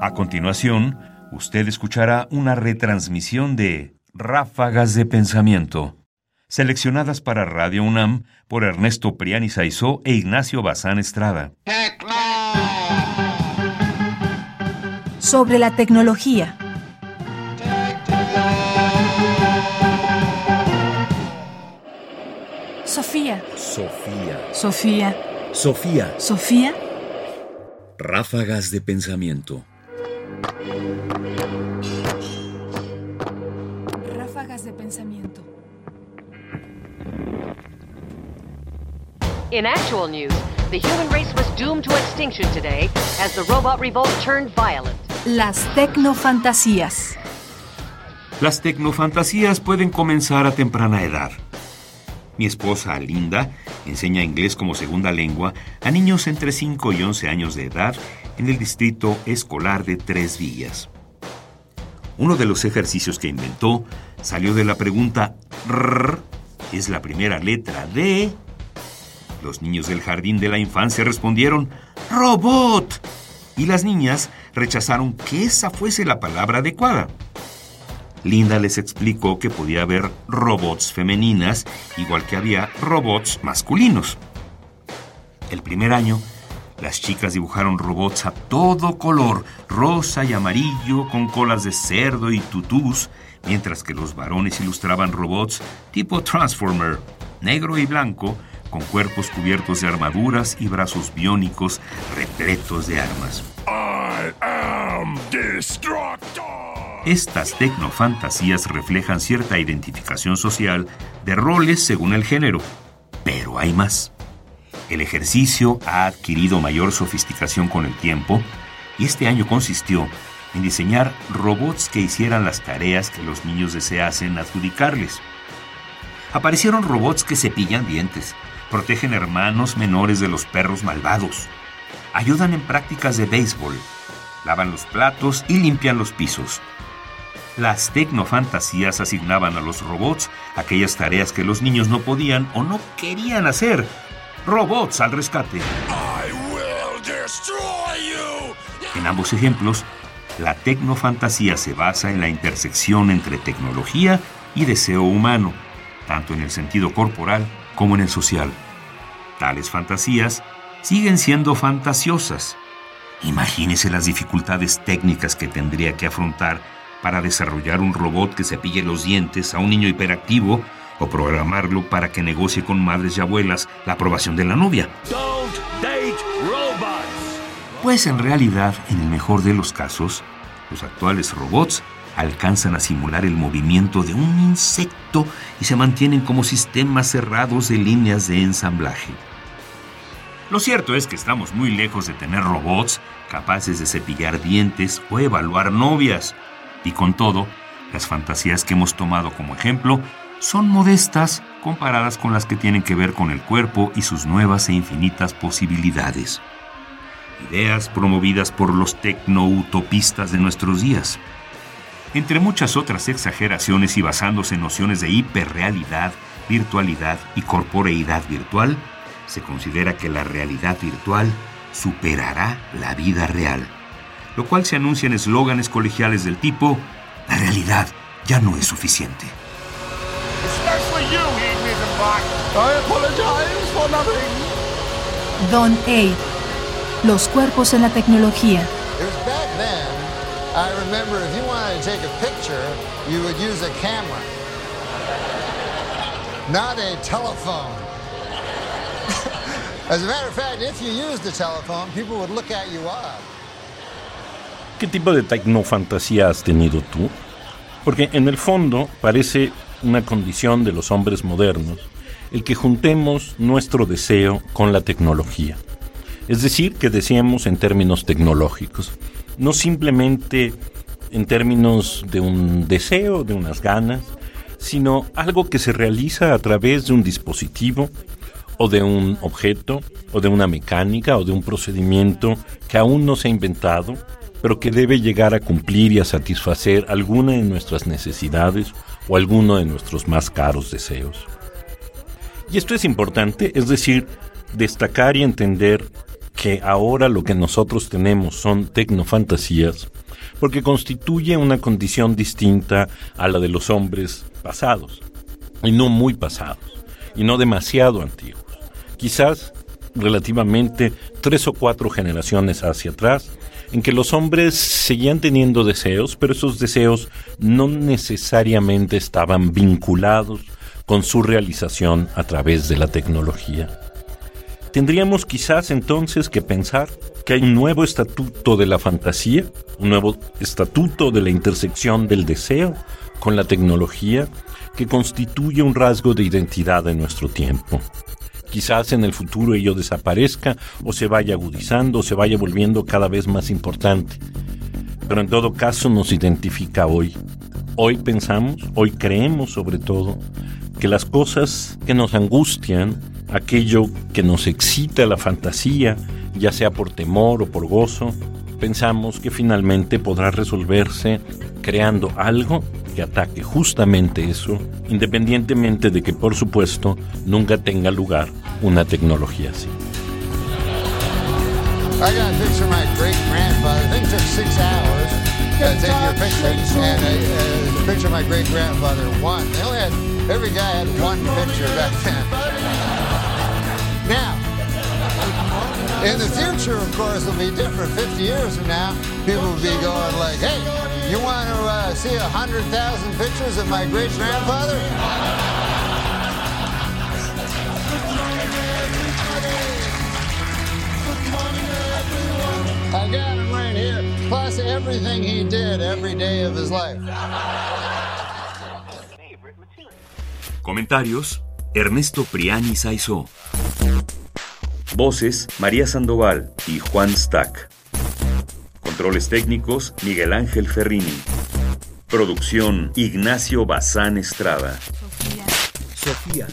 A continuación, usted escuchará una retransmisión de Ráfagas de Pensamiento, seleccionadas para Radio UNAM por Ernesto Priani Saizó e Ignacio Bazán Estrada. Sobre la tecnología. Sofía. Sofía. Sofía. Sofía. Sofía. Ráfagas de pensamiento. Ráfagas de pensamiento. In actual news, the human race was doomed to extinction today as the robot revolt turned violent. Las tecnofantasías. Las tecnofantasías pueden comenzar a temprana edad. Mi esposa, Linda, enseña inglés como segunda lengua a niños entre 5 y 11 años de edad en el distrito escolar de Tres Villas. Uno de los ejercicios que inventó salió de la pregunta RR, es la primera letra de... Los niños del jardín de la infancia respondieron ¡Robot! Y las niñas rechazaron que esa fuese la palabra adecuada. Linda les explicó que podía haber robots femeninas, igual que había robots masculinos. El primer año, las chicas dibujaron robots a todo color, rosa y amarillo, con colas de cerdo y tutús, mientras que los varones ilustraban robots tipo Transformer, negro y blanco, con cuerpos cubiertos de armaduras y brazos biónicos repletos de armas. I am Destructor. Estas tecnofantasías reflejan cierta identificación social de roles según el género, pero hay más. El ejercicio ha adquirido mayor sofisticación con el tiempo y este año consistió en diseñar robots que hicieran las tareas que los niños deseasen adjudicarles. Aparecieron robots que cepillan dientes, protegen hermanos menores de los perros malvados, ayudan en prácticas de béisbol, lavan los platos y limpian los pisos. Las tecnofantasías asignaban a los robots aquellas tareas que los niños no podían o no querían hacer. Robots al rescate. En ambos ejemplos, la tecnofantasía se basa en la intersección entre tecnología y deseo humano, tanto en el sentido corporal como en el social. Tales fantasías siguen siendo fantasiosas. Imagínese las dificultades técnicas que tendría que afrontar para desarrollar un robot que cepille los dientes a un niño hiperactivo o programarlo para que negocie con madres y abuelas la aprobación de la novia. Don't date robots. Pues en realidad, en el mejor de los casos, los actuales robots alcanzan a simular el movimiento de un insecto y se mantienen como sistemas cerrados de líneas de ensamblaje. Lo cierto es que estamos muy lejos de tener robots capaces de cepillar dientes o evaluar novias. Y con todo, las fantasías que hemos tomado como ejemplo son modestas comparadas con las que tienen que ver con el cuerpo y sus nuevas e infinitas posibilidades. Ideas promovidas por los tecno-utopistas de nuestros días. Entre muchas otras exageraciones y basándose en nociones de hiperrealidad, virtualidad y corporeidad virtual, se considera que la realidad virtual superará la vida real, lo cual se anuncia en eslóganes colegiales del tipo, la realidad ya no es suficiente. Especially you, Ian Rickenbach. I apologize for nothing. Don A. Los cuerpos en la tecnología. It was back then. I remember if you wanted to take a picture, you would use a camera, not a telephone. As a matter of fact, if you used a telephone, people would look at you odd. ¿Qué tipo de tecnofantasía has tenido tú? Porque en el fondo parece una condición de los hombres modernos el que juntemos nuestro deseo con la tecnología. Es decir, que deseemos en términos tecnológicos, no simplemente en términos de un deseo, de unas ganas, sino algo que se realiza a través de un dispositivo o de un objeto o de una mecánica o de un procedimiento que aún no se ha inventado, pero que debe llegar a cumplir y a satisfacer alguna de nuestras necesidades o alguno de nuestros más caros deseos. Y esto es importante, es decir, destacar y entender que ahora lo que nosotros tenemos son tecnofantasías, porque constituye una condición distinta a la de los hombres pasados, y no muy pasados, y no demasiado antiguos. Quizás relativamente tres o cuatro generaciones hacia atrás, en que los hombres seguían teniendo deseos, pero esos deseos no necesariamente estaban vinculados con su realización a través de la tecnología. Tendríamos quizás entonces que pensar que hay un nuevo estatuto de la fantasía, un nuevo estatuto de la intersección del deseo con la tecnología que constituye un rasgo de identidad de nuestro tiempo. Quizás en el futuro ello desaparezca o se vaya agudizando o se vaya volviendo cada vez más importante. Pero en todo caso nos identifica hoy. Hoy pensamos, hoy creemos sobre todo, que las cosas que nos angustian, aquello que nos excita la fantasía, ya sea por temor o por gozo, pensamos que finalmente podrá resolverse creando algo que ataque justamente eso, independientemente de que por supuesto nunca tenga lugar una tecnología así. I got a picture of my great grandfather. I think it took six hours to take your picture. And uh, uh, the picture of my great grandfather, one. They only had, every guy had one picture back then. Now, in the future, of course, it'll be different. 50 years from now, people will be going like, hey, you want to uh, see 100,000 pictures of my great grandfather? I got him right here, plus everything he did every day of his life. Comentarios: Ernesto Priani Saizó. Voces: María Sandoval y Juan Stack. Controles técnicos: Miguel Ángel Ferrini. Producción: Ignacio Bazán Estrada. Sofía. Sofía.